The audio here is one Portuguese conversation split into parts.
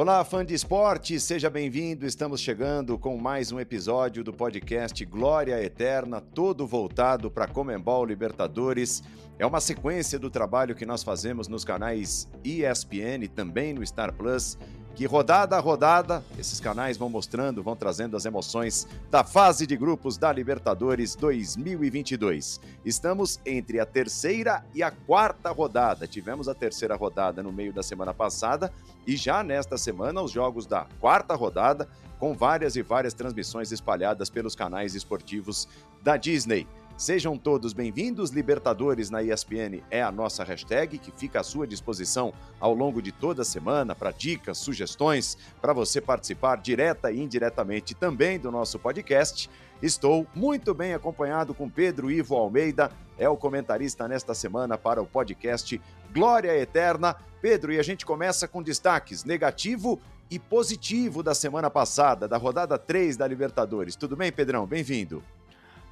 Olá, fã de esporte, seja bem-vindo. Estamos chegando com mais um episódio do podcast Glória Eterna, todo voltado para Comembol Libertadores. É uma sequência do trabalho que nós fazemos nos canais ESPN também no Star Plus que rodada a rodada, esses canais vão mostrando, vão trazendo as emoções da fase de grupos da Libertadores 2022. Estamos entre a terceira e a quarta rodada. Tivemos a terceira rodada no meio da semana passada e já nesta semana os jogos da quarta rodada, com várias e várias transmissões espalhadas pelos canais esportivos da Disney. Sejam todos bem-vindos. Libertadores na ESPN é a nossa hashtag que fica à sua disposição ao longo de toda a semana para dicas, sugestões, para você participar direta e indiretamente também do nosso podcast. Estou muito bem acompanhado com Pedro Ivo Almeida, é o comentarista nesta semana para o podcast Glória Eterna. Pedro, e a gente começa com destaques negativo e positivo da semana passada, da rodada 3 da Libertadores. Tudo bem, Pedrão? Bem-vindo.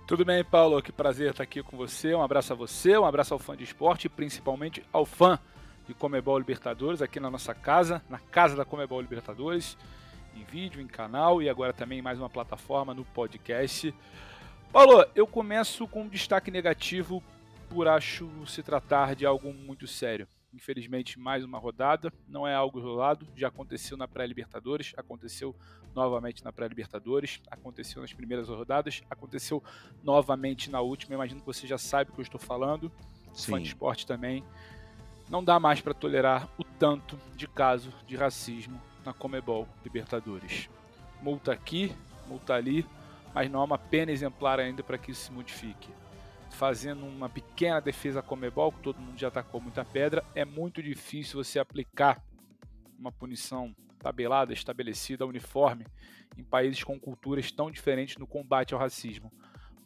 Tudo bem, Paulo? Que prazer estar aqui com você. Um abraço a você, um abraço ao fã de esporte e principalmente ao fã de Comebol Libertadores aqui na nossa casa, na casa da Comebol Libertadores, em vídeo, em canal e agora também mais uma plataforma no podcast. Paulo, eu começo com um destaque negativo por acho se tratar de algo muito sério. Infelizmente, mais uma rodada. Não é algo isolado. Já aconteceu na pré-Libertadores, aconteceu novamente na pré-Libertadores, aconteceu nas primeiras rodadas, aconteceu novamente na última. imagino que você já sabe o que eu estou falando. Sim. Fã de esporte também. Não dá mais para tolerar o tanto de caso de racismo na Comebol Libertadores. Multa aqui, multa ali, mas não há uma pena exemplar ainda para que isso se modifique fazendo uma pequena defesa Comebol, que todo mundo já atacou muita pedra, é muito difícil você aplicar uma punição tabelada, estabelecida, uniforme, em países com culturas tão diferentes no combate ao racismo.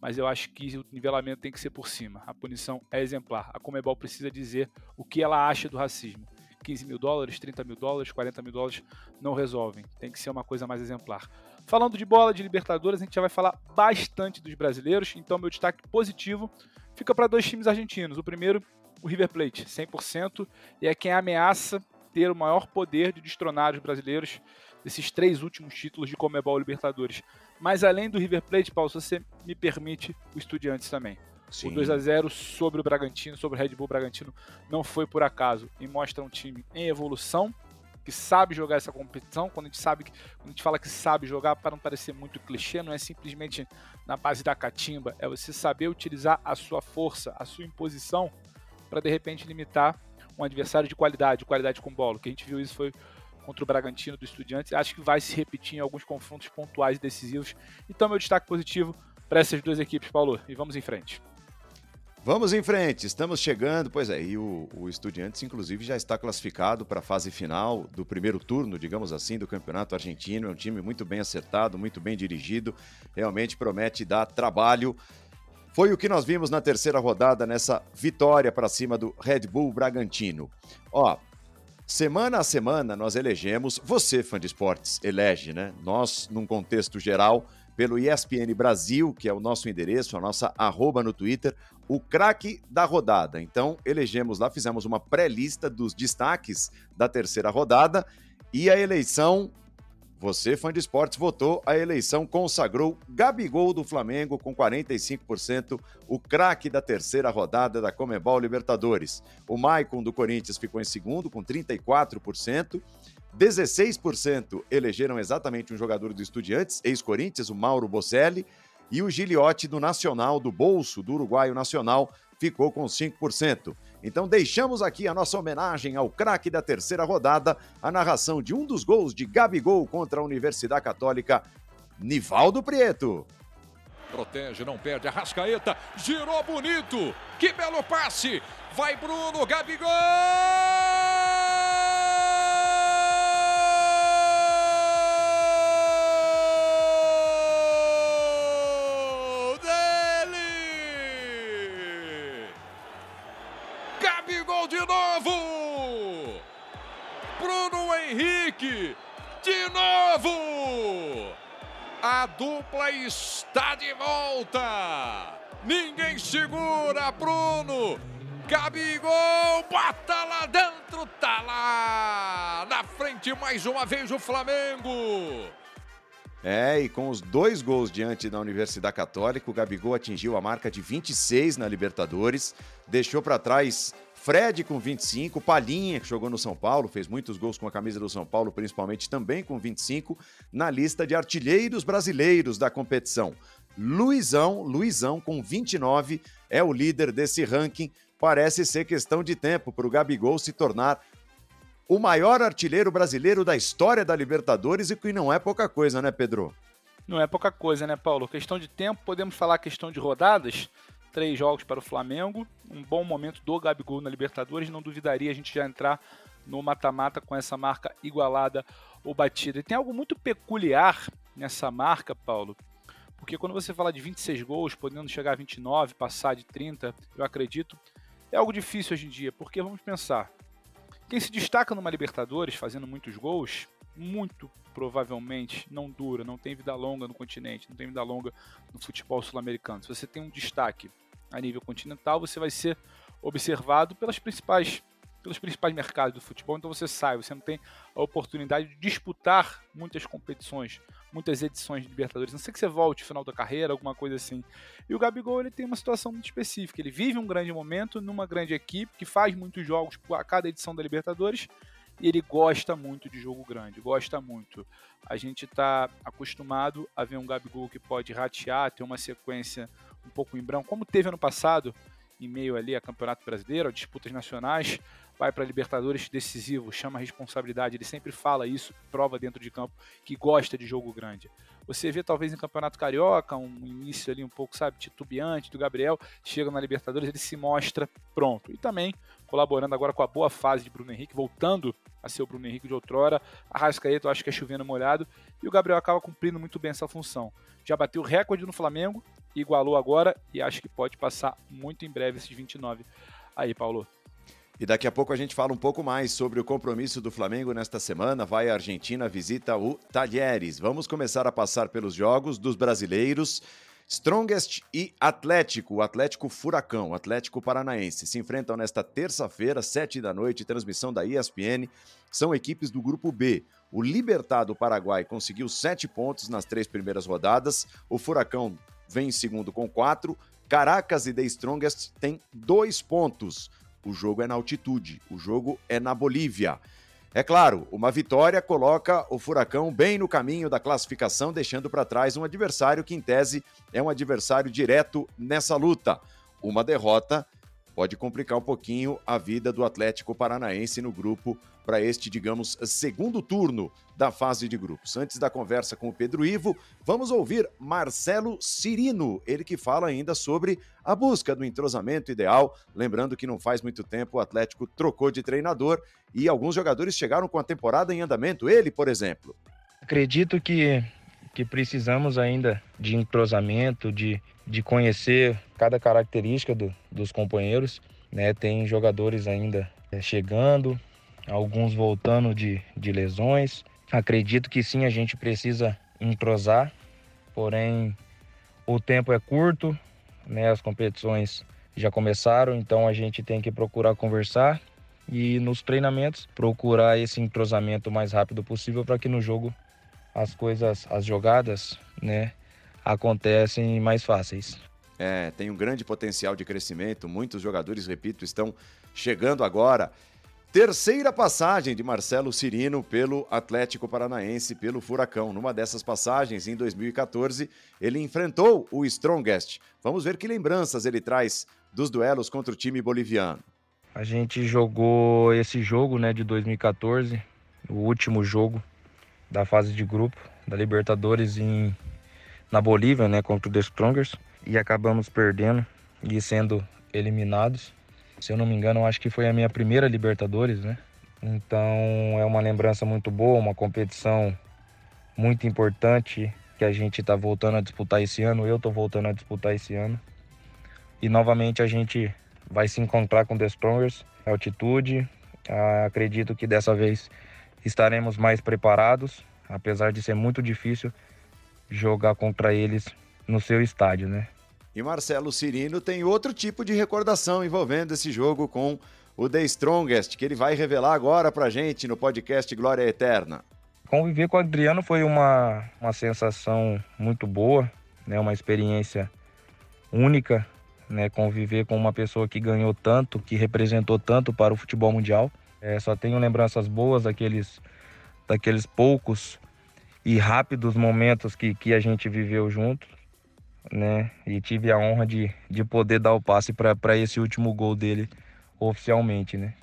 Mas eu acho que o nivelamento tem que ser por cima. A punição é exemplar. A Comebol precisa dizer o que ela acha do racismo. 15 mil dólares, 30 mil dólares, 40 mil dólares não resolvem. Tem que ser uma coisa mais exemplar. Falando de bola de Libertadores, a gente já vai falar bastante dos brasileiros, então meu destaque positivo fica para dois times argentinos. O primeiro, o River Plate, 100%, e é quem ameaça ter o maior poder de destronar os brasileiros desses três últimos títulos de Comebol Libertadores. Mas além do River Plate, Paulo, se você me permite, o Estudiantes também. Sim. O 2 a 0 sobre o Bragantino, sobre o Red Bull Bragantino, não foi por acaso e mostra um time em evolução que sabe jogar essa competição, quando a gente sabe que, quando a gente fala que sabe jogar, para não parecer muito clichê, não é simplesmente na base da catimba, é você saber utilizar a sua força, a sua imposição para de repente limitar um adversário de qualidade, qualidade com bola. O que a gente viu isso foi contra o Bragantino do Estudiantes. Acho que vai se repetir em alguns confrontos pontuais e decisivos. Então, meu destaque positivo para essas duas equipes, Paulo. E vamos em frente. Vamos em frente, estamos chegando. Pois é, e o, o Estudiantes, inclusive, já está classificado para a fase final do primeiro turno, digamos assim, do Campeonato Argentino. É um time muito bem acertado, muito bem dirigido, realmente promete dar trabalho. Foi o que nós vimos na terceira rodada, nessa vitória para cima do Red Bull Bragantino. Ó, semana a semana nós elegemos, você, fã de esportes, elege, né? Nós, num contexto geral, pelo ESPN Brasil, que é o nosso endereço, a nossa arroba no Twitter, o craque da rodada. Então, elegemos lá, fizemos uma pré-lista dos destaques da terceira rodada e a eleição, você, fã de esportes, votou, a eleição consagrou Gabigol do Flamengo com 45%, o craque da terceira rodada da Comebol Libertadores. O Maicon do Corinthians ficou em segundo com 34%. 16% elegeram exatamente um jogador do Estudiantes, ex-Corinthians, o Mauro Bocelli, e o Giliotti do Nacional, do bolso do Uruguaio Nacional, ficou com 5%. Então deixamos aqui a nossa homenagem ao craque da terceira rodada, a narração de um dos gols de Gabigol contra a Universidade Católica, Nivaldo Prieto. Protege, não perde, Arrascaeta, girou bonito, que belo passe, vai Bruno, Gabigol! A dupla está de volta! Ninguém segura, Bruno! Gabigol, bota lá dentro, tá lá! Na frente mais uma vez o Flamengo. É, e com os dois gols diante da Universidade Católica, o Gabigol atingiu a marca de 26 na Libertadores, deixou para trás Fred com 25, Palinha, que jogou no São Paulo, fez muitos gols com a camisa do São Paulo, principalmente também com 25, na lista de artilheiros brasileiros da competição. Luizão, Luizão com 29, é o líder desse ranking. Parece ser questão de tempo para o Gabigol se tornar o maior artilheiro brasileiro da história da Libertadores e que não é pouca coisa, né, Pedro? Não é pouca coisa, né, Paulo? Questão de tempo, podemos falar questão de rodadas. Três jogos para o Flamengo, um bom momento do Gabigol na Libertadores. Não duvidaria a gente já entrar no mata-mata com essa marca igualada ou batida. E tem algo muito peculiar nessa marca, Paulo, porque quando você fala de 26 gols, podendo chegar a 29, passar de 30, eu acredito, é algo difícil hoje em dia, porque vamos pensar, quem se destaca numa Libertadores fazendo muitos gols, muito provavelmente não dura, não tem vida longa no continente, não tem vida longa no futebol sul-americano. Se você tem um destaque a nível continental, você vai ser observado pelas principais pelos principais mercados do futebol, então você sai, você não tem a oportunidade de disputar muitas competições, muitas edições de Libertadores. Não sei que você volte no final da carreira, alguma coisa assim. E o Gabigol ele tem uma situação muito específica. Ele vive um grande momento numa grande equipe que faz muitos jogos a cada edição da Libertadores e ele gosta muito de jogo grande, gosta muito. A gente está acostumado a ver um Gabigol que pode ratear, ter uma sequência um pouco em branco, como teve ano passado, em meio ali a Campeonato Brasileiro, a disputas nacionais, vai para Libertadores decisivo, chama a responsabilidade, ele sempre fala isso, prova dentro de campo que gosta de jogo grande. Você vê talvez em Campeonato Carioca um início ali um pouco, sabe, titubeante do Gabriel, chega na Libertadores, ele se mostra pronto. E também colaborando agora com a boa fase de Bruno Henrique, voltando a ser o Bruno Henrique de outrora. A Rascaeta eu acho que é chovendo molhado e o Gabriel acaba cumprindo muito bem essa função. Já bateu recorde no Flamengo, igualou agora e acho que pode passar muito em breve esses 29. Aí, Paulo. E daqui a pouco a gente fala um pouco mais sobre o compromisso do Flamengo nesta semana. Vai a Argentina, visita o Talheres. Vamos começar a passar pelos jogos dos brasileiros. Strongest e Atlético, o Atlético Furacão, o Atlético Paranaense, se enfrentam nesta terça-feira, sete da noite, transmissão da ESPN. São equipes do Grupo B. O Libertado Paraguai conseguiu sete pontos nas três primeiras rodadas. O Furacão vem em segundo com quatro. Caracas e The Strongest têm dois pontos. O jogo é na altitude, o jogo é na Bolívia. É claro, uma vitória coloca o Furacão bem no caminho da classificação, deixando para trás um adversário que, em tese, é um adversário direto nessa luta. Uma derrota pode complicar um pouquinho a vida do Atlético Paranaense no grupo para este, digamos, segundo turno da fase de grupos. Antes da conversa com o Pedro Ivo, vamos ouvir Marcelo Cirino, ele que fala ainda sobre a busca do entrosamento ideal. Lembrando que não faz muito tempo o Atlético trocou de treinador e alguns jogadores chegaram com a temporada em andamento. Ele, por exemplo. Acredito que, que precisamos ainda de entrosamento, de, de conhecer cada característica do, dos companheiros. Né? Tem jogadores ainda é, chegando, alguns voltando de, de lesões. Acredito que sim, a gente precisa entrosar, porém o tempo é curto, né? As competições já começaram, então a gente tem que procurar conversar e nos treinamentos procurar esse entrosamento o mais rápido possível para que no jogo as coisas, as jogadas, né, acontecem mais fáceis. É, tem um grande potencial de crescimento. Muitos jogadores, repito, estão chegando agora Terceira passagem de Marcelo Cirino pelo Atlético Paranaense, pelo Furacão. Numa dessas passagens, em 2014, ele enfrentou o Strongest. Vamos ver que lembranças ele traz dos duelos contra o time boliviano. A gente jogou esse jogo né, de 2014, o último jogo da fase de grupo da Libertadores em, na Bolívia, né, contra o The Strongest, e acabamos perdendo e sendo eliminados. Se eu não me engano, acho que foi a minha primeira Libertadores, né? Então é uma lembrança muito boa, uma competição muito importante que a gente está voltando a disputar esse ano. Eu estou voltando a disputar esse ano. E novamente a gente vai se encontrar com The Strongers, altitude. Ah, acredito que dessa vez estaremos mais preparados, apesar de ser muito difícil jogar contra eles no seu estádio, né? E Marcelo Cirino tem outro tipo de recordação envolvendo esse jogo com o The Strongest, que ele vai revelar agora pra gente no podcast Glória Eterna. Conviver com o Adriano foi uma, uma sensação muito boa, né? uma experiência única, né? conviver com uma pessoa que ganhou tanto, que representou tanto para o futebol mundial. É, só tenho lembranças boas daqueles, daqueles poucos e rápidos momentos que, que a gente viveu junto, né? E tive a honra de, de poder dar o passe para esse último gol dele oficialmente, né?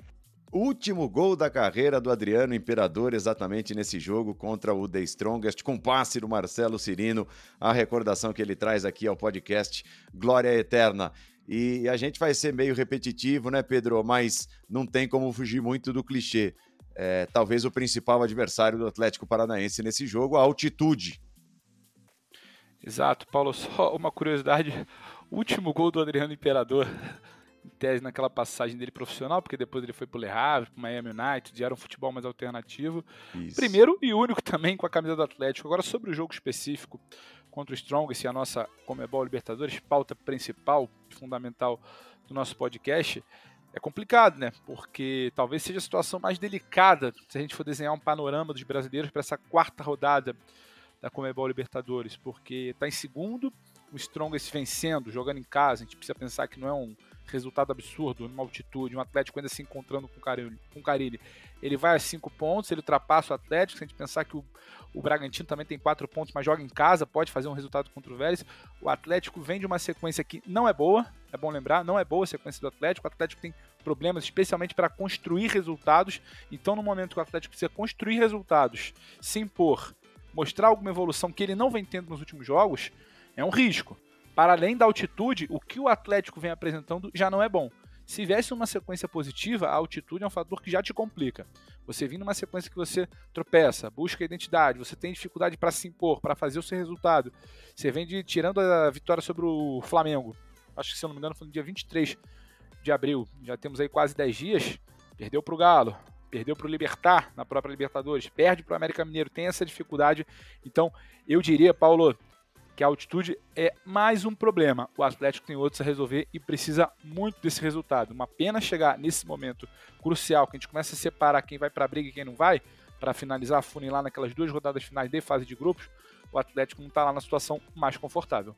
Último gol da carreira do Adriano Imperador, exatamente nesse jogo contra o The Strongest, com passe do Marcelo Cirino, a recordação que ele traz aqui ao podcast Glória Eterna. E a gente vai ser meio repetitivo, né, Pedro? Mas não tem como fugir muito do clichê. É, talvez o principal adversário do Atlético Paranaense nesse jogo, a altitude. Exato, Paulo. Só uma curiosidade: o último gol do Adriano Imperador em tese naquela passagem dele profissional, porque depois ele foi pro Le Havre, pro Miami United, era um futebol mais alternativo. Isso. Primeiro e único também com a camisa do Atlético. Agora sobre o jogo específico contra o Strongest a nossa Comebol Libertadores, pauta principal, fundamental do nosso podcast, é complicado, né? Porque talvez seja a situação mais delicada se a gente for desenhar um panorama dos brasileiros para essa quarta rodada da Comebol Libertadores, porque está em segundo, o Strongest vencendo, jogando em casa, a gente precisa pensar que não é um resultado absurdo, numa altitude, um Atlético ainda se encontrando com o Carilli, com o Carilli. ele vai a cinco pontos, ele ultrapassa o Atlético, se a gente pensar que o, o Bragantino também tem quatro pontos, mas joga em casa, pode fazer um resultado contra o Vélez, o Atlético vem de uma sequência que não é boa, é bom lembrar, não é boa a sequência do Atlético, o Atlético tem problemas especialmente para construir resultados, então no momento que o Atlético precisa construir resultados, se impor, mostrar alguma evolução que ele não vem tendo nos últimos jogos, é um risco. Para além da altitude, o que o Atlético vem apresentando já não é bom. Se viesse uma sequência positiva, a altitude é um fator que já te complica. Você vindo numa sequência que você tropeça, busca identidade, você tem dificuldade para se impor, para fazer o seu resultado. Você vem de tirando a vitória sobre o Flamengo. Acho que se eu não me engano foi no dia 23 de abril. Já temos aí quase 10 dias. Perdeu para o Galo, perdeu para o Libertar na própria Libertadores, perde para o América Mineiro, tem essa dificuldade. Então, eu diria, Paulo, que a altitude é mais um problema. O Atlético tem outros a resolver e precisa muito desse resultado. Uma pena chegar nesse momento crucial, que a gente começa a separar quem vai para a briga e quem não vai, para finalizar, funilar naquelas duas rodadas finais de fase de grupos, o Atlético não está lá na situação mais confortável.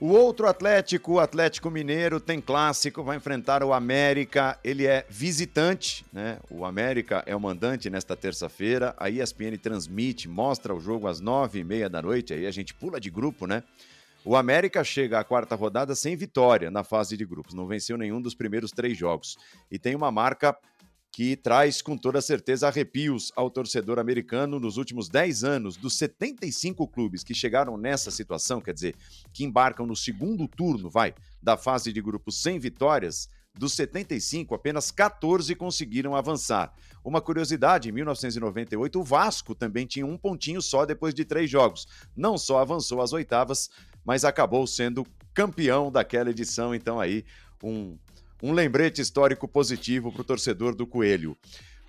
O outro Atlético, o Atlético Mineiro, tem clássico, vai enfrentar o América. Ele é visitante, né? O América é o mandante nesta terça-feira. A ESPN transmite, mostra o jogo às nove e meia da noite. Aí a gente pula de grupo, né? O América chega à quarta rodada sem vitória na fase de grupos. Não venceu nenhum dos primeiros três jogos. E tem uma marca que traz com toda certeza arrepios ao torcedor americano nos últimos 10 anos, dos 75 clubes que chegaram nessa situação, quer dizer, que embarcam no segundo turno, vai, da fase de grupos sem vitórias, dos 75, apenas 14 conseguiram avançar. Uma curiosidade: em 1998, o Vasco também tinha um pontinho só depois de três jogos. Não só avançou às oitavas, mas acabou sendo campeão daquela edição. Então, aí, um um lembrete histórico positivo para o torcedor do Coelho.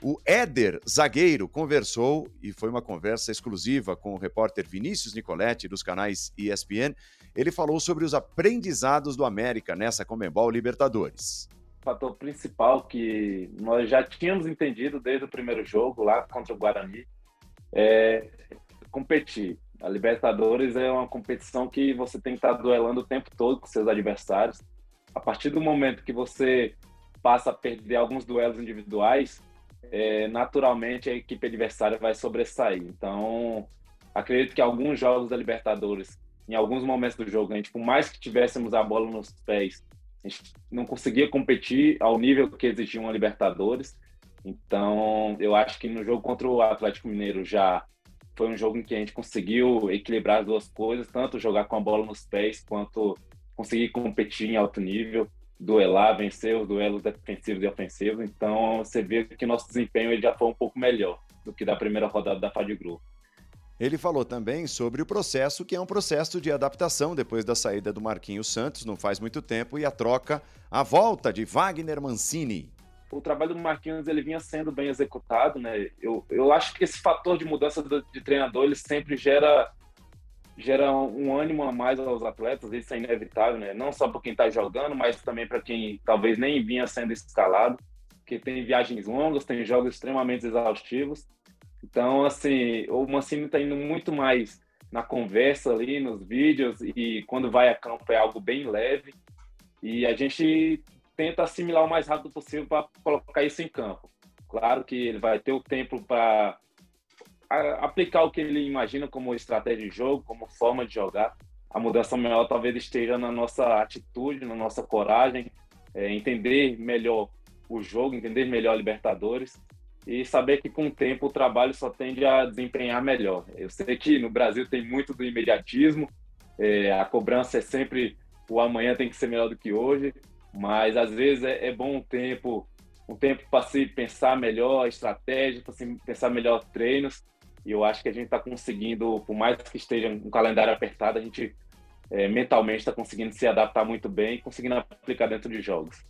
O Éder, zagueiro, conversou, e foi uma conversa exclusiva com o repórter Vinícius Nicoletti, dos canais ESPN. Ele falou sobre os aprendizados do América nessa Comembol Libertadores. O fator principal que nós já tínhamos entendido desde o primeiro jogo, lá contra o Guarani, é competir. A Libertadores é uma competição que você tem que estar duelando o tempo todo com seus adversários a partir do momento que você passa a perder alguns duelos individuais, é, naturalmente a equipe adversária vai sobressair. Então, acredito que alguns jogos da Libertadores, em alguns momentos do jogo, a gente, por mais que tivéssemos a bola nos pés, a gente não conseguia competir ao nível que exigia uma Libertadores. Então, eu acho que no jogo contra o Atlético Mineiro já foi um jogo em que a gente conseguiu equilibrar as duas coisas, tanto jogar com a bola nos pés quanto conseguir competir em alto nível, duelar, vencer os duelos defensivos e ofensivos. Então você vê que nosso desempenho ele já foi um pouco melhor do que da primeira rodada da fase de grupo. Ele falou também sobre o processo, que é um processo de adaptação depois da saída do Marquinhos Santos, não faz muito tempo, e a troca, a volta de Wagner Mancini. O trabalho do Marquinhos ele vinha sendo bem executado, né? Eu, eu acho que esse fator de mudança de treinador ele sempre gera gera um ânimo a mais aos atletas, isso é inevitável, né? Não só para quem está jogando, mas também para quem talvez nem vinha sendo escalado, que tem viagens longas, tem jogos extremamente exaustivos. Então, assim, o Mancini está indo muito mais na conversa ali, nos vídeos, e quando vai a campo é algo bem leve. E a gente tenta assimilar o mais rápido possível para colocar isso em campo. Claro que ele vai ter o tempo para aplicar o que ele imagina como estratégia de jogo, como forma de jogar. A mudança maior talvez esteja na nossa atitude, na nossa coragem, é, entender melhor o jogo, entender melhor a Libertadores e saber que com o tempo o trabalho só tende a desempenhar melhor. Eu sei que no Brasil tem muito do imediatismo, é, a cobrança é sempre o amanhã tem que ser melhor do que hoje, mas às vezes é, é bom um tempo um tempo para se pensar melhor a estratégia, para se pensar melhor treinos e eu acho que a gente está conseguindo, por mais que esteja um calendário apertado, a gente é, mentalmente está conseguindo se adaptar muito bem e conseguindo aplicar dentro de jogos.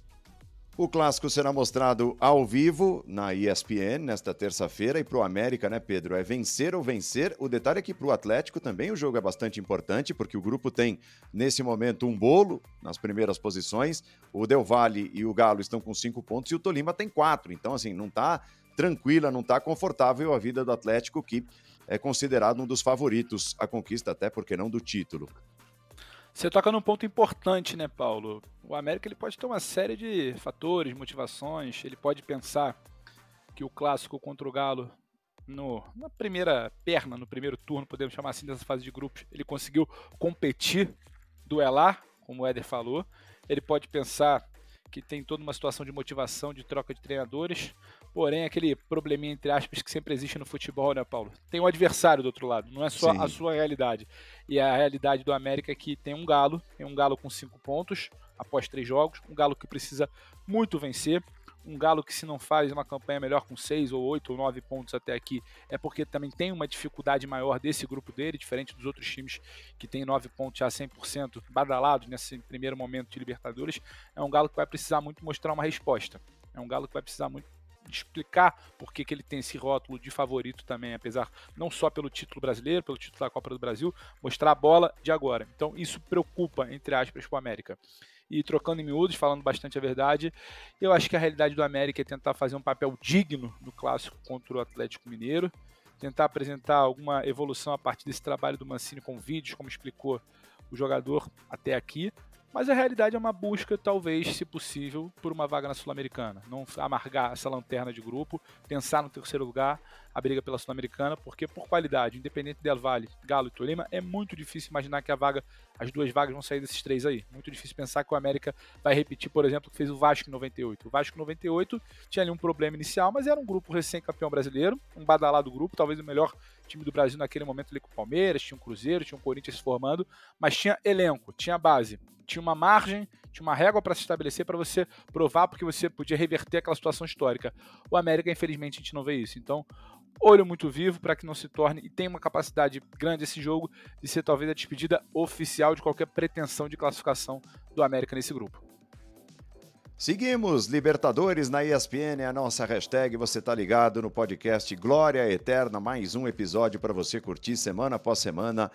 O clássico será mostrado ao vivo na ESPN nesta terça-feira. E para o América, né, Pedro? É vencer ou vencer. O detalhe é que para o Atlético também o jogo é bastante importante, porque o grupo tem, nesse momento, um bolo nas primeiras posições. O Del Valle e o Galo estão com cinco pontos e o Tolima tem quatro. Então, assim, não está tranquila, não está confortável a vida do Atlético, que é considerado um dos favoritos à conquista, até porque não do título. Você toca num ponto importante, né, Paulo? O América ele pode ter uma série de fatores, motivações. Ele pode pensar que o clássico contra o Galo, no, na primeira perna, no primeiro turno, podemos chamar assim, dessa fase de grupos, ele conseguiu competir, duelar, como o Éder falou. Ele pode pensar que tem toda uma situação de motivação, de troca de treinadores, Porém, aquele probleminha, entre aspas, que sempre existe no futebol, né, Paulo? Tem um adversário do outro lado, não é só Sim. a sua realidade. E a realidade do América é que tem um galo, tem um galo com cinco pontos após três jogos, um galo que precisa muito vencer, um Galo que se não faz uma campanha melhor com seis ou oito ou nove pontos até aqui, é porque também tem uma dificuldade maior desse grupo dele, diferente dos outros times que tem nove pontos já 100% badalados nesse primeiro momento de Libertadores. É um Galo que vai precisar muito mostrar uma resposta. É um Galo que vai precisar muito explicar por que, que ele tem esse rótulo de favorito também, apesar não só pelo título brasileiro, pelo título da Copa do Brasil, mostrar a bola de agora. Então isso preocupa, entre aspas, para o América. E trocando em miúdos, falando bastante a verdade, eu acho que a realidade do América é tentar fazer um papel digno no clássico contra o Atlético Mineiro, tentar apresentar alguma evolução a partir desse trabalho do Mancini com vídeos, como explicou o jogador até aqui, mas a realidade é uma busca, talvez, se possível, por uma vaga na Sul-Americana. Não amargar essa lanterna de grupo, pensar no terceiro lugar, a briga pela Sul-Americana, porque por qualidade, independente Del Valle, Galo e Tolima, é muito difícil imaginar que a vaga, as duas vagas vão sair desses três aí. Muito difícil pensar que o América vai repetir, por exemplo, o que fez o Vasco em 98. O Vasco em 98 tinha ali um problema inicial, mas era um grupo recém-campeão brasileiro, um badalado grupo, talvez o melhor time do Brasil naquele momento ali com o Palmeiras, tinha um Cruzeiro, tinha um Corinthians se formando, mas tinha elenco, tinha base tinha uma margem, tinha uma régua para se estabelecer para você provar porque você podia reverter aquela situação histórica. O América, infelizmente, a gente não vê isso. Então, olho muito vivo para que não se torne e tenha uma capacidade grande esse jogo de ser talvez a despedida oficial de qualquer pretensão de classificação do América nesse grupo. Seguimos, Libertadores na ESPN, a nossa hashtag. Você tá ligado no podcast Glória Eterna, mais um episódio para você curtir semana após semana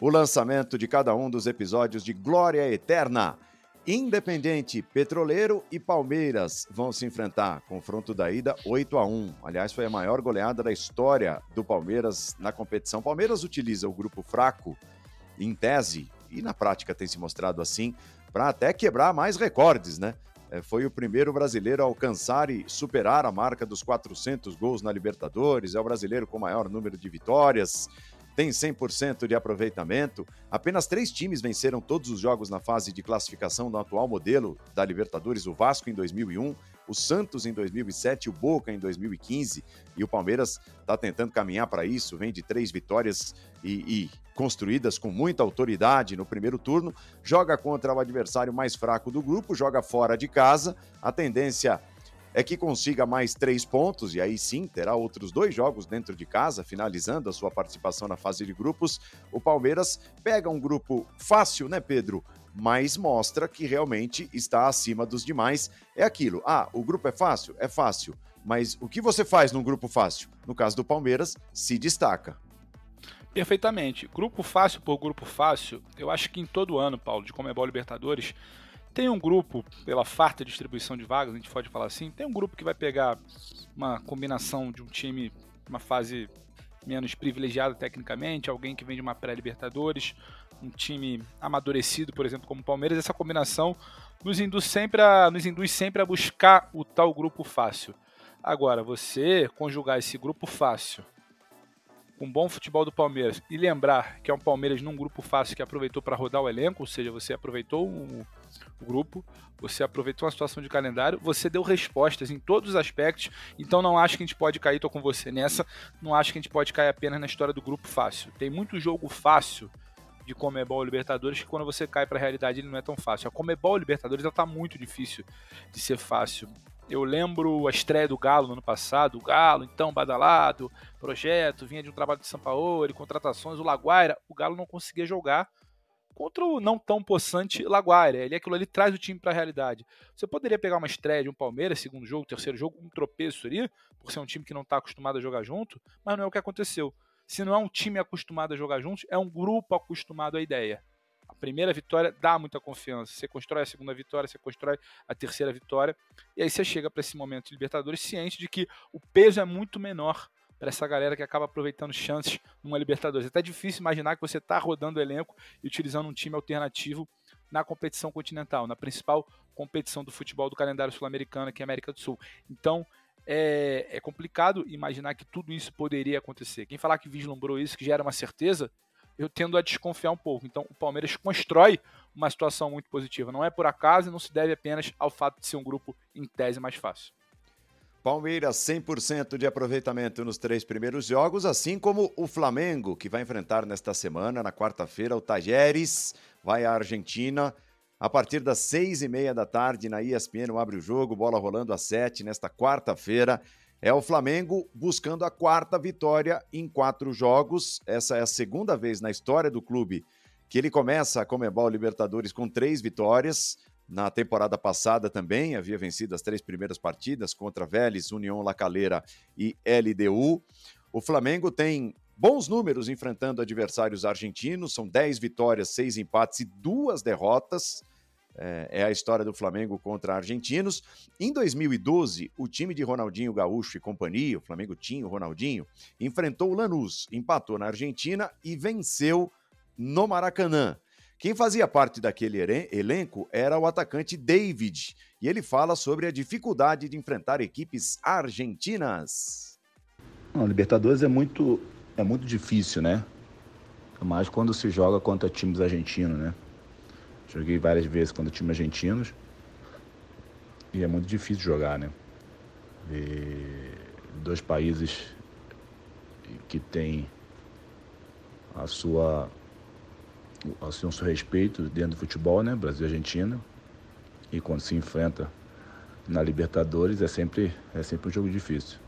o lançamento de cada um dos episódios de Glória Eterna. Independente, Petroleiro e Palmeiras vão se enfrentar. Confronto da ida 8 a 1. Aliás, foi a maior goleada da história do Palmeiras na competição. Palmeiras utiliza o grupo fraco em tese e na prática tem se mostrado assim para até quebrar mais recordes, né? É, foi o primeiro brasileiro a alcançar e superar a marca dos 400 gols na Libertadores. É o brasileiro com maior número de vitórias tem 100% de aproveitamento. Apenas três times venceram todos os jogos na fase de classificação do atual modelo da Libertadores: o Vasco em 2001, o Santos em 2007, o Boca em 2015. E o Palmeiras está tentando caminhar para isso, vem de três vitórias e, e construídas com muita autoridade no primeiro turno. Joga contra o adversário mais fraco do grupo, joga fora de casa. A tendência é que consiga mais três pontos, e aí sim terá outros dois jogos dentro de casa, finalizando a sua participação na fase de grupos. O Palmeiras pega um grupo fácil, né, Pedro? Mas mostra que realmente está acima dos demais. É aquilo. Ah, o grupo é fácil? É fácil. Mas o que você faz num grupo fácil? No caso do Palmeiras, se destaca. Perfeitamente. Grupo fácil por grupo fácil, eu acho que em todo ano, Paulo, de Comebol Libertadores, tem um grupo, pela farta distribuição de vagas, a gente pode falar assim, tem um grupo que vai pegar uma combinação de um time, uma fase menos privilegiada tecnicamente, alguém que vem de uma pré-Libertadores, um time amadurecido, por exemplo, como o Palmeiras, essa combinação nos induz sempre a, nos induz sempre a buscar o tal grupo fácil. Agora, você conjugar esse grupo fácil com bom futebol do Palmeiras e lembrar que é um Palmeiras num grupo fácil que aproveitou para rodar o elenco, ou seja, você aproveitou o, grupo, você aproveitou a situação de calendário, você deu respostas em todos os aspectos, então não acho que a gente pode cair, tô com você nessa, não acho que a gente pode cair apenas na história do grupo fácil. Tem muito jogo fácil de Comebol Libertadores que quando você cai para a realidade ele não é tão fácil. A Comebol Libertadores ela tá muito difícil de ser fácil. Eu lembro a estreia do Galo no ano passado, o Galo então badalado, projeto, vinha de um trabalho de São Paulo, contratações, o Laguaira, o Galo não conseguia jogar contra o não tão possante Laguaira. Ele aquilo ali traz o time para a realidade. Você poderia pegar uma estreia de um Palmeiras, segundo jogo, terceiro jogo, um tropeço ali, por ser um time que não está acostumado a jogar junto, mas não é o que aconteceu. Se não é um time acostumado a jogar juntos, é um grupo acostumado à ideia. A primeira vitória dá muita confiança. Você constrói a segunda vitória, você constrói a terceira vitória. E aí você chega para esse momento de Libertadores ciente de que o peso é muito menor para essa galera que acaba aproveitando chances numa Libertadores. É até difícil imaginar que você está rodando o elenco e utilizando um time alternativo na competição continental, na principal competição do futebol do calendário sul-americano, que é a América do Sul. Então, é, é, complicado imaginar que tudo isso poderia acontecer. Quem falar que vislumbrou isso, que já era uma certeza, eu tendo a desconfiar um pouco. Então, o Palmeiras constrói uma situação muito positiva. Não é por acaso e não se deve apenas ao fato de ser um grupo em tese mais fácil. Palmeiras 100% de aproveitamento nos três primeiros jogos, assim como o Flamengo, que vai enfrentar nesta semana, na quarta-feira, o Tajeres, vai à Argentina. A partir das seis e meia da tarde, na ESPN, abre o jogo, bola rolando às sete, nesta quarta-feira. É o Flamengo buscando a quarta vitória em quatro jogos. Essa é a segunda vez na história do clube que ele começa a Comebol Libertadores com três vitórias. Na temporada passada também havia vencido as três primeiras partidas contra Vélez, União La Calera e LDU. O Flamengo tem bons números enfrentando adversários argentinos, são dez vitórias, seis empates e duas derrotas é, é, a história do Flamengo contra argentinos. Em 2012, o time de Ronaldinho Gaúcho e companhia, o Flamengo tinha o Ronaldinho, enfrentou o Lanús, empatou na Argentina e venceu no Maracanã. Quem fazia parte daquele elenco era o atacante David, e ele fala sobre a dificuldade de enfrentar equipes argentinas. Não, Libertadores é muito, é muito difícil, né? Mas quando se joga contra times argentinos, né? Joguei várias vezes contra times argentinos. E é muito difícil jogar, né? E dois países que têm a sua o seu respeito dentro do futebol, né? Brasil e Argentina. E quando se enfrenta na Libertadores é sempre é sempre um jogo difícil.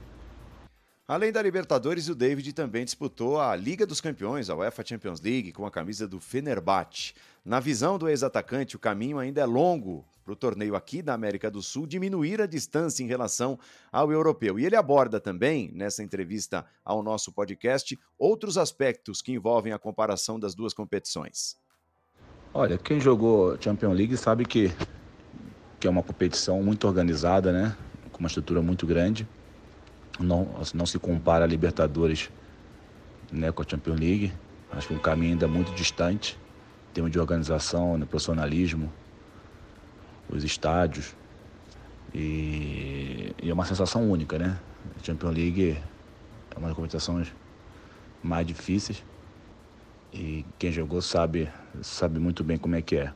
Além da Libertadores, o David também disputou a Liga dos Campeões, a UEFA Champions League, com a camisa do Fenerbahçe. Na visão do ex-atacante, o caminho ainda é longo para o torneio aqui da América do Sul diminuir a distância em relação ao europeu. E ele aborda também, nessa entrevista ao nosso podcast, outros aspectos que envolvem a comparação das duas competições. Olha, quem jogou Champions League sabe que, que é uma competição muito organizada, né? Com uma estrutura muito grande não, não se compara a Libertadores né, com a Champions League. Acho que um caminho ainda muito distante em termos de organização, né, profissionalismo, os estádios. E, e, é uma sensação única, né? A Champions League é uma das competições mais difíceis. E quem jogou sabe, sabe muito bem como é que é.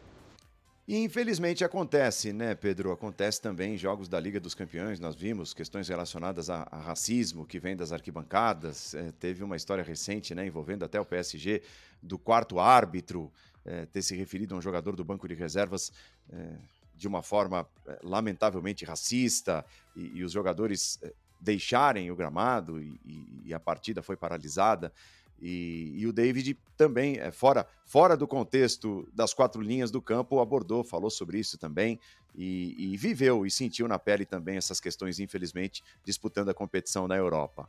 E infelizmente acontece, né, Pedro? Acontece também em jogos da Liga dos Campeões. Nós vimos questões relacionadas a, a racismo que vem das arquibancadas. É, teve uma história recente, né, envolvendo até o PSG, do quarto árbitro é, ter se referido a um jogador do banco de reservas é, de uma forma é, lamentavelmente racista e, e os jogadores é, deixarem o gramado e, e, e a partida foi paralisada. E, e, o David também, é, fora, fora do contexto das quatro linhas do campo, abordou, falou sobre isso também e, e, viveu e sentiu na pele também essas questões, infelizmente, disputando a competição na Europa.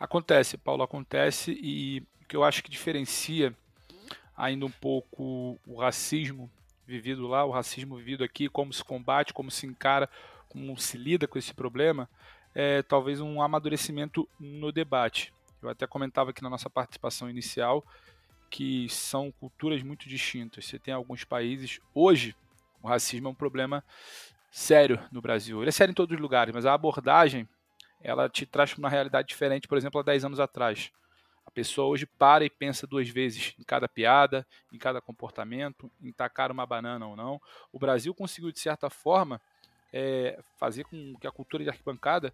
Acontece, Paulo, acontece e o que eu acho que diferencia ainda um pouco o racismo vivido lá, o racismo vivido aqui, como se combate, como se encara, como se lida com esse problema, é talvez um amadurecimento no debate. Eu até comentava aqui na nossa participação inicial que são culturas muito distintas. Você tem alguns países, hoje, o racismo é um problema sério no Brasil. Ele é sério em todos os lugares, mas a abordagem ela te traz para uma realidade diferente, por exemplo, há 10 anos atrás. Pessoa hoje para e pensa duas vezes em cada piada, em cada comportamento, em tacar uma banana ou não. O Brasil conseguiu, de certa forma, é, fazer com que a cultura de arquibancada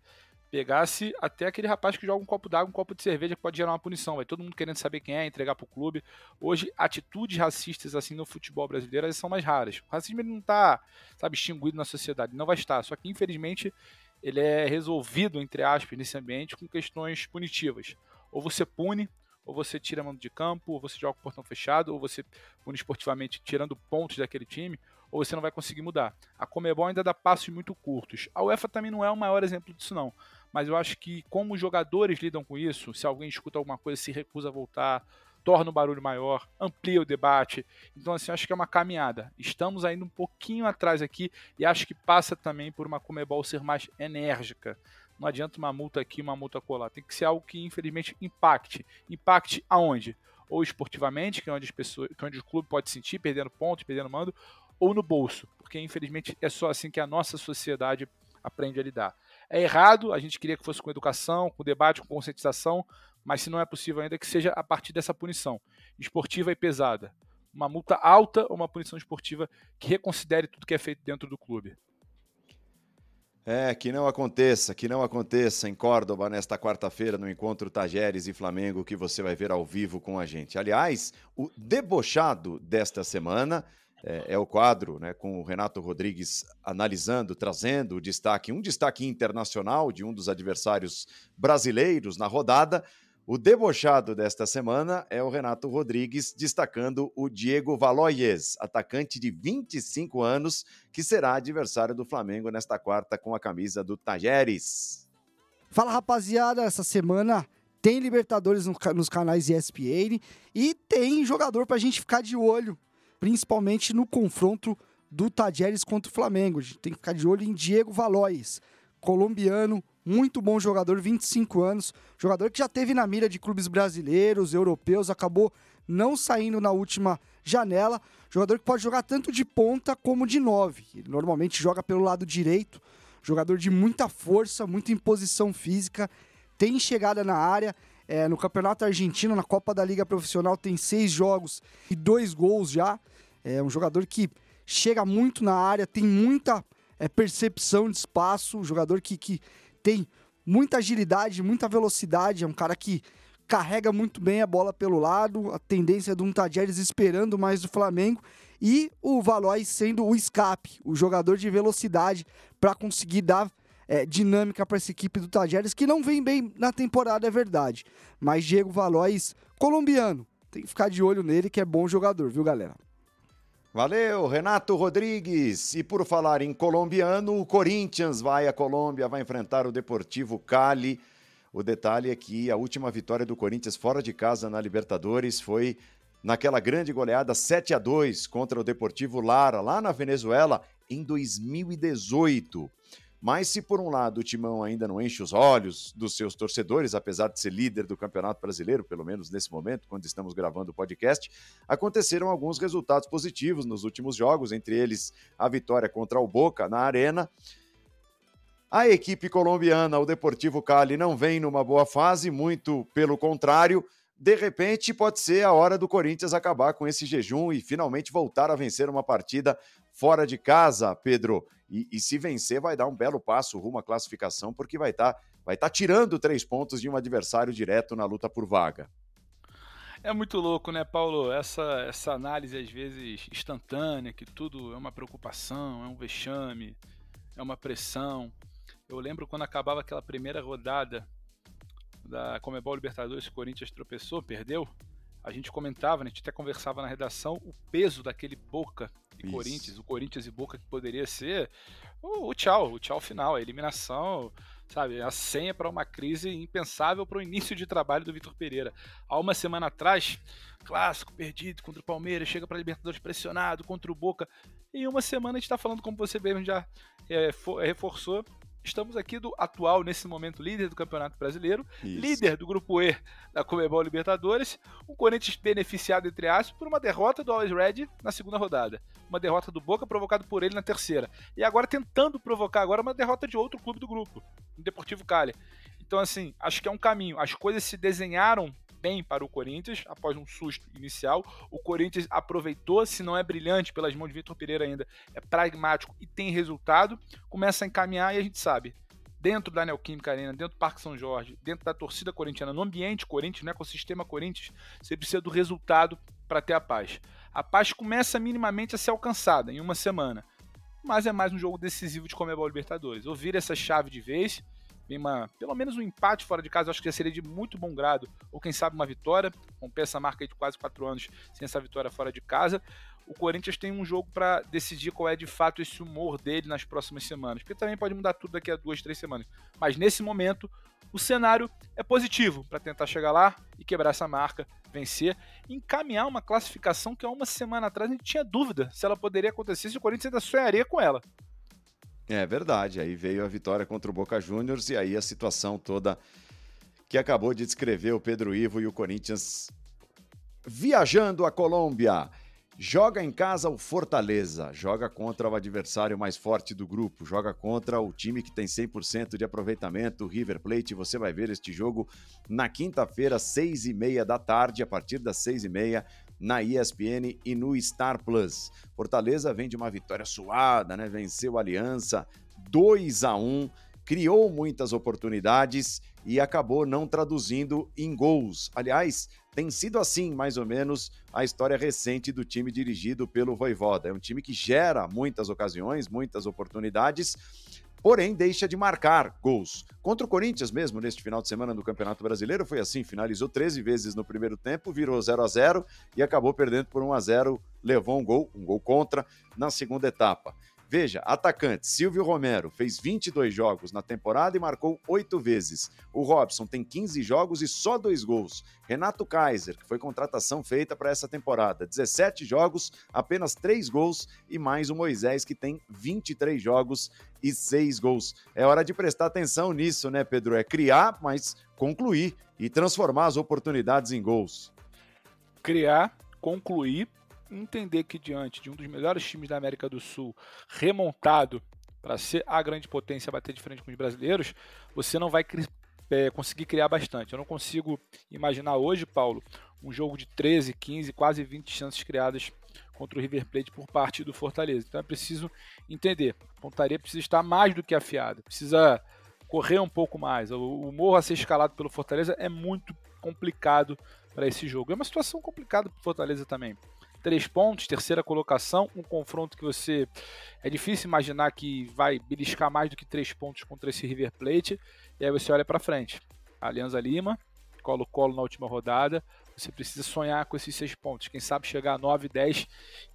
pegasse até aquele rapaz que joga um copo d'água, um copo de cerveja, que pode gerar uma punição. Vai todo mundo querendo saber quem é, entregar para o clube. Hoje, atitudes racistas assim no futebol brasileiro são mais raras. O racismo ele não está, sabe, extinguido na sociedade, não vai estar. Só que, infelizmente, ele é resolvido, entre aspas, nesse ambiente com questões punitivas. Ou você pune, ou você tira mando de campo, ou você joga o portão fechado, ou você pune esportivamente tirando pontos daquele time, ou você não vai conseguir mudar. A Comebol ainda dá passos muito curtos. A UEFA também não é o maior exemplo disso não, mas eu acho que como os jogadores lidam com isso, se alguém escuta alguma coisa se recusa a voltar, torna o barulho maior, amplia o debate. Então, assim, acho que é uma caminhada. Estamos ainda um pouquinho atrás aqui e acho que passa também por uma Comebol ser mais enérgica. Não adianta uma multa aqui, uma multa colar. Tem que ser algo que, infelizmente, impacte. Impacte aonde? Ou esportivamente, que é onde, as pessoas, que é onde o clube pode sentir, perdendo pontos, perdendo mando, ou no bolso. Porque, infelizmente, é só assim que a nossa sociedade aprende a lidar. É errado, a gente queria que fosse com educação, com debate, com conscientização, mas se não é possível ainda, que seja a partir dessa punição esportiva e pesada. Uma multa alta ou uma punição esportiva que reconsidere tudo que é feito dentro do clube. É, que não aconteça, que não aconteça em Córdoba nesta quarta-feira no encontro Tajeres e Flamengo que você vai ver ao vivo com a gente. Aliás, o debochado desta semana é, é, o quadro né, com o Renato Rodrigues analisando, trazendo o destaque, um destaque internacional de um dos adversários brasileiros na rodada. O debochado desta semana é o Renato Rodrigues destacando o Diego Valoyes, atacante de 25 anos, que será adversário do Flamengo nesta quarta com a camisa do Tajeres. Fala rapaziada, essa semana tem Libertadores nos canais ESPN e tem jogador para a gente ficar de olho, principalmente no confronto do Tajeres contra o Flamengo. A gente tem que ficar de olho em Diego Valois, colombiano, muito bom jogador, 25 anos, jogador que já teve na mira de clubes brasileiros, europeus, acabou não saindo na última janela. Jogador que pode jogar tanto de ponta como de nove. Ele normalmente joga pelo lado direito. Jogador de muita força, muita imposição física, tem chegada na área. É, no Campeonato Argentino, na Copa da Liga Profissional, tem seis jogos e dois gols já. É um jogador que chega muito na área, tem muita é, percepção de espaço, um jogador que, que tem muita agilidade, muita velocidade, é um cara que carrega muito bem a bola pelo lado, a tendência do Tadjeres esperando mais do Flamengo e o Valois sendo o escape, o jogador de velocidade para conseguir dar é, dinâmica para essa equipe do Tajeres, que não vem bem na temporada, é verdade. Mas Diego Valois, colombiano, tem que ficar de olho nele, que é bom jogador, viu, galera? Valeu, Renato Rodrigues. E por falar em colombiano, o Corinthians vai à Colômbia, vai enfrentar o Deportivo Cali. O detalhe é que a última vitória do Corinthians fora de casa na Libertadores foi naquela grande goleada 7 a 2 contra o Deportivo Lara, lá na Venezuela, em 2018. Mas se por um lado o Timão ainda não enche os olhos dos seus torcedores, apesar de ser líder do Campeonato Brasileiro, pelo menos nesse momento, quando estamos gravando o podcast, aconteceram alguns resultados positivos nos últimos jogos, entre eles a vitória contra o Boca na Arena. A equipe colombiana, o Deportivo Cali, não vem numa boa fase, muito pelo contrário. De repente, pode ser a hora do Corinthians acabar com esse jejum e finalmente voltar a vencer uma partida fora de casa, Pedro. E, e, se vencer, vai dar um belo passo rumo à classificação, porque vai estar tá, vai tá tirando três pontos de um adversário direto na luta por vaga. É muito louco, né, Paulo? Essa, essa análise, às vezes, instantânea, que tudo é uma preocupação, é um vexame, é uma pressão. Eu lembro quando acabava aquela primeira rodada da Comebol Libertadores, o Corinthians tropeçou, perdeu a gente comentava, né, a gente até conversava na redação o peso daquele Boca e Isso. Corinthians, o Corinthians e Boca que poderia ser o, o tchau, o tchau final, a eliminação sabe? A senha para uma crise impensável para o início de trabalho do Vitor Pereira. Há uma semana atrás, clássico perdido contra o Palmeiras, chega para a Libertadores pressionado contra o Boca. Em uma semana a gente está falando, como você mesmo já é, reforçou, estamos aqui do atual, nesse momento, líder do Campeonato Brasileiro, Isso. líder do Grupo E da Comebol Libertadores, um Corinthians beneficiado, entre aspas, por uma derrota do Always Red na segunda rodada. Uma derrota do Boca provocada por ele na terceira. E agora tentando provocar agora uma derrota de outro clube do grupo, o Deportivo Cali. Então, assim, acho que é um caminho. As coisas se desenharam bem para o Corinthians após um susto inicial. O Corinthians aproveitou, se não é brilhante pelas mãos de Vitor Pereira ainda, é pragmático e tem resultado. Começa a encaminhar e a gente sabe. Dentro da Neoquímica Arena, dentro do Parque São Jorge, dentro da torcida corintiana, no ambiente Corinthians, no ecossistema Corinthians, você precisa do resultado para ter a paz. A paz começa minimamente a ser alcançada em uma semana, mas é mais um jogo decisivo de Comebol Libertadores. Ouvir essa chave de vez uma, pelo menos um empate fora de casa, acho que já seria de muito bom grado, ou quem sabe uma vitória, romper essa marca de quase quatro anos sem essa vitória fora de casa. O Corinthians tem um jogo para decidir qual é de fato esse humor dele nas próximas semanas, porque também pode mudar tudo daqui a duas, três semanas. Mas nesse momento, o cenário é positivo para tentar chegar lá e quebrar essa marca, vencer, encaminhar uma classificação que há uma semana atrás a gente tinha dúvida se ela poderia acontecer, se o Corinthians ainda sonharia com ela. É verdade. Aí veio a vitória contra o Boca Juniors e aí a situação toda que acabou de descrever o Pedro Ivo e o Corinthians viajando a Colômbia. Joga em casa o Fortaleza, joga contra o adversário mais forte do grupo, joga contra o time que tem 100% de aproveitamento, o River Plate. Você vai ver este jogo na quinta-feira, seis e meia da tarde, a partir das seis e meia, na ESPN e no Star Plus. Fortaleza vem de uma vitória suada, né? Venceu a Aliança 2 a 1, criou muitas oportunidades e acabou não traduzindo em gols. Aliás, tem sido assim, mais ou menos, a história recente do time dirigido pelo Voivoda. É um time que gera muitas ocasiões, muitas oportunidades, porém deixa de marcar gols. Contra o Corinthians mesmo, neste final de semana do Campeonato Brasileiro, foi assim, finalizou 13 vezes no primeiro tempo, virou 0 a 0 e acabou perdendo por 1 a 0, levou um gol, um gol contra na segunda etapa. Veja, atacante Silvio Romero fez 22 jogos na temporada e marcou 8 vezes. O Robson tem 15 jogos e só 2 gols. Renato Kaiser, que foi contratação feita para essa temporada, 17 jogos, apenas 3 gols e mais o Moisés que tem 23 jogos e 6 gols. É hora de prestar atenção nisso, né, Pedro? É criar, mas concluir e transformar as oportunidades em gols. Criar, concluir entender que diante de um dos melhores times da América do Sul, remontado para ser a grande potência bater de frente com os brasileiros, você não vai é, conseguir criar bastante. Eu não consigo imaginar hoje, Paulo, um jogo de 13, 15, quase 20 chances criadas contra o River Plate por parte do Fortaleza. Então é preciso entender. A pontaria precisa estar mais do que afiada, precisa correr um pouco mais. O, morro a ser escalado pelo Fortaleza é muito complicado para esse jogo. É uma situação complicada para o Fortaleza também três pontos, terceira colocação, um confronto que você é difícil imaginar que vai beliscar mais do que três pontos contra esse River Plate. E aí você olha para frente, Alianza Lima, colo-colo na última rodada. Você precisa sonhar com esses seis pontos. Quem sabe chegar a 9, 10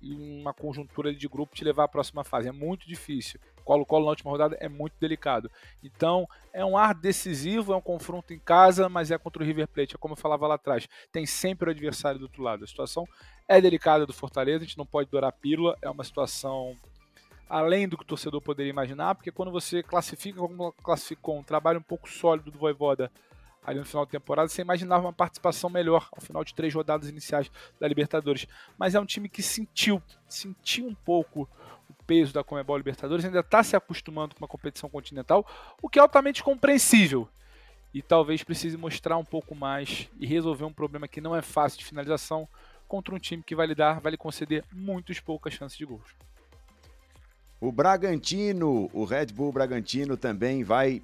e uma conjuntura de grupo te levar à próxima fase. É muito difícil. Colo-colo na última rodada é muito delicado. Então, é um ar decisivo, é um confronto em casa, mas é contra o River Plate. É como eu falava lá atrás. Tem sempre o adversário do outro lado. A situação é delicada do Fortaleza, a gente não pode dourar pílula. É uma situação além do que o torcedor poderia imaginar, porque quando você classifica como classificou um trabalho um pouco sólido do Voivoda ali no final da temporada, você imaginava uma participação melhor ao final de três rodadas iniciais da Libertadores. Mas é um time que sentiu, sentiu um pouco o peso da Comebol Libertadores, ainda está se acostumando com uma competição continental, o que é altamente compreensível. E talvez precise mostrar um pouco mais e resolver um problema que não é fácil de finalização contra um time que vai lhe dar, vai lhe conceder muitas poucas chances de gols. O Bragantino, o Red Bull Bragantino também vai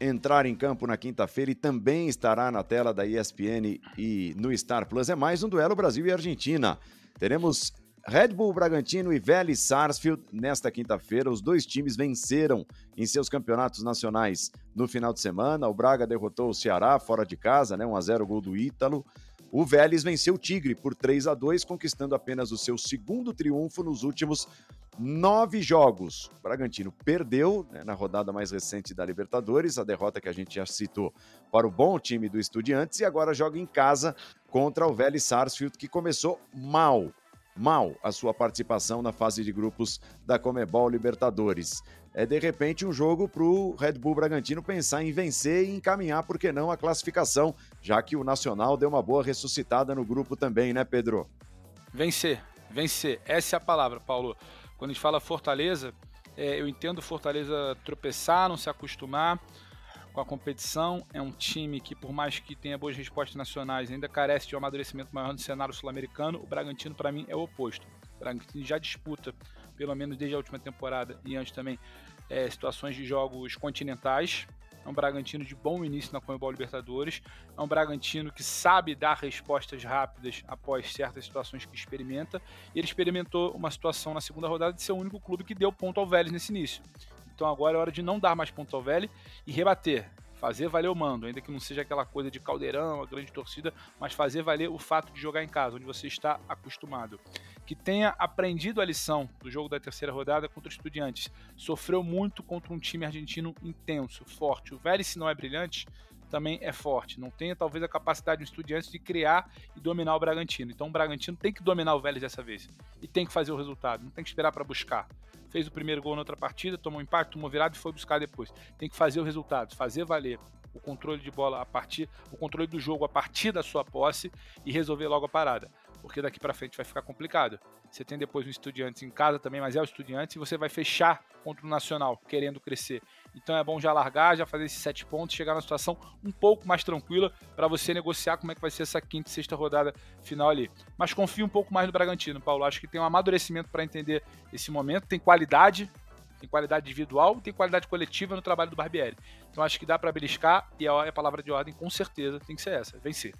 entrar em campo na quinta-feira e também estará na tela da ESPN e no Star Plus. É mais um duelo Brasil e Argentina. Teremos Red Bull Bragantino e Vélez Sarsfield nesta quinta-feira. Os dois times venceram em seus campeonatos nacionais no final de semana. O Braga derrotou o Ceará fora de casa, né? 1 a 0 gol do Ítalo. O Vélez venceu o Tigre por 3 a 2, conquistando apenas o seu segundo triunfo nos últimos nove jogos. O Bragantino perdeu né, na rodada mais recente da Libertadores, a derrota que a gente já citou para o bom time do Estudiantes, e agora joga em casa contra o Vélez Sarsfield, que começou mal, mal a sua participação na fase de grupos da Comebol Libertadores. É de repente um jogo para o Red Bull Bragantino pensar em vencer e encaminhar, por que não, a classificação, já que o Nacional deu uma boa ressuscitada no grupo também, né, Pedro? Vencer, vencer. Essa é a palavra, Paulo. Quando a gente fala Fortaleza, é, eu entendo Fortaleza tropeçar, não se acostumar com a competição. É um time que, por mais que tenha boas respostas nacionais, ainda carece de um amadurecimento maior no cenário sul-americano. O Bragantino, para mim, é o oposto. O Bragantino já disputa pelo menos desde a última temporada e antes também, é, situações de jogos continentais. É um Bragantino de bom início na Comebol Libertadores. É um Bragantino que sabe dar respostas rápidas após certas situações que experimenta. E ele experimentou uma situação na segunda rodada de ser o único clube que deu ponto ao Vélez nesse início. Então agora é hora de não dar mais ponto ao Vélez e rebater fazer valer o mando, ainda que não seja aquela coisa de caldeirão, a grande torcida, mas fazer valer o fato de jogar em casa, onde você está acostumado. Que tenha aprendido a lição do jogo da terceira rodada contra os Estudiantes. Sofreu muito contra um time argentino intenso, forte. O Vélez, se não é brilhante, também é forte. Não tem talvez a capacidade do Estudiantes de criar e dominar o Bragantino. Então o Bragantino tem que dominar o Vélez dessa vez. E tem que fazer o resultado, não tem que esperar para buscar fez o primeiro gol na outra partida, tomou um empate, tomou virado e foi buscar depois. Tem que fazer o resultado, fazer valer o controle de bola a partir, o controle do jogo a partir da sua posse e resolver logo a parada porque daqui para frente vai ficar complicado. Você tem depois um Estudiantes em casa também, mas é o Estudiantes, e você vai fechar contra o Nacional, querendo crescer. Então é bom já largar, já fazer esses sete pontos, chegar na situação um pouco mais tranquila para você negociar como é que vai ser essa quinta e sexta rodada final ali. Mas confio um pouco mais no Bragantino, Paulo. Acho que tem um amadurecimento para entender esse momento, tem qualidade, tem qualidade individual, tem qualidade coletiva no trabalho do Barbieri. Então acho que dá para beliscar e a palavra de ordem com certeza tem que ser essa, vencer.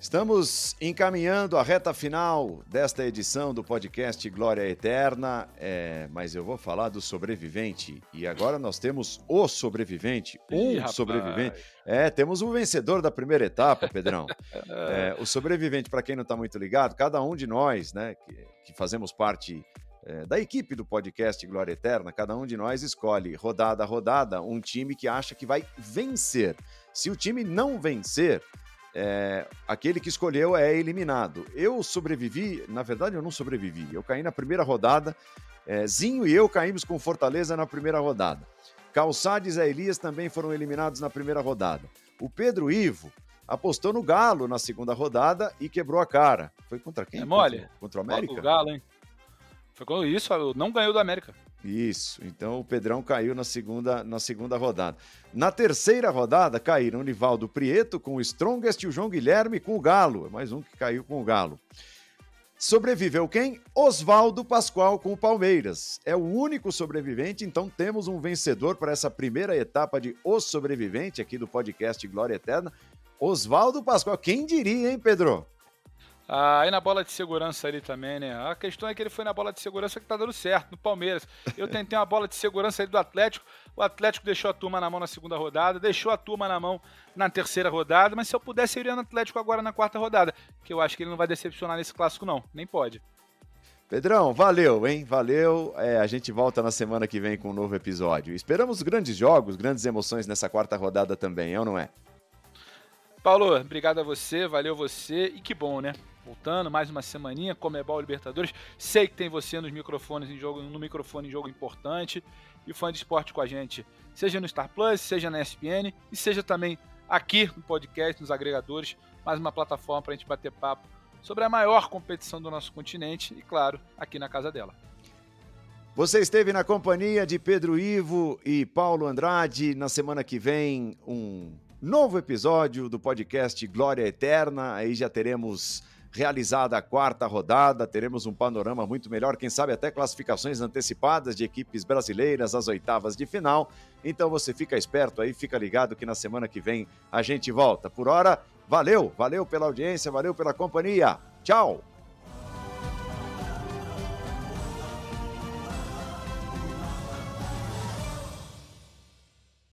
Estamos encaminhando a reta final desta edição do podcast Glória Eterna, é, mas eu vou falar do sobrevivente. E agora nós temos o sobrevivente, um Ih, sobrevivente. É, temos um vencedor da primeira etapa, Pedrão. é, o sobrevivente, para quem não está muito ligado, cada um de nós, né, que, que fazemos parte é, da equipe do podcast Glória Eterna, cada um de nós escolhe rodada a rodada um time que acha que vai vencer. Se o time não vencer, é, aquele que escolheu é eliminado. Eu sobrevivi, na verdade eu não sobrevivi, eu caí na primeira rodada. É, Zinho e eu caímos com Fortaleza na primeira rodada. Calçades e Elias também foram eliminados na primeira rodada. O Pedro Ivo apostou no Galo na segunda rodada e quebrou a cara. Foi contra quem? É mole. Contra, contra o América? O Galo, hein? Foi isso, não ganhou do América. Isso. Então o Pedrão caiu na segunda, na segunda rodada. Na terceira rodada caíram o Nivaldo Prieto com o Strongest e o João Guilherme com o Galo. É mais um que caiu com o Galo. Sobreviveu quem? Oswaldo Pascoal com o Palmeiras. É o único sobrevivente, então temos um vencedor para essa primeira etapa de O Sobrevivente aqui do podcast Glória Eterna. Oswaldo Pascoal. Quem diria, hein, Pedro? Ah, aí na bola de segurança ali também, né? A questão é que ele foi na bola de segurança que tá dando certo, no Palmeiras. Eu tentei uma bola de segurança ali do Atlético, o Atlético deixou a turma na mão na segunda rodada, deixou a turma na mão na terceira rodada, mas se eu pudesse, eu iria no Atlético agora na quarta rodada, que eu acho que ele não vai decepcionar nesse clássico, não. Nem pode. Pedrão, valeu, hein? Valeu. É, a gente volta na semana que vem com um novo episódio. Esperamos grandes jogos, grandes emoções nessa quarta rodada também, é ou não é? Paulo, obrigado a você, valeu você e que bom, né? Voltando, mais uma semaninha, Comebol Libertadores. Sei que tem você nos microfones em jogo, no microfone em jogo importante e fã de esporte com a gente, seja no Star Plus, seja na ESPN e seja também aqui no podcast, nos agregadores, mais uma plataforma para a gente bater papo sobre a maior competição do nosso continente e, claro, aqui na casa dela. Você esteve na companhia de Pedro Ivo e Paulo Andrade. Na semana que vem, um novo episódio do podcast Glória Eterna. Aí já teremos realizada a quarta rodada, teremos um panorama muito melhor, quem sabe até classificações antecipadas de equipes brasileiras às oitavas de final. Então você fica esperto aí, fica ligado que na semana que vem a gente volta. Por hora, valeu, valeu pela audiência, valeu pela companhia. Tchau!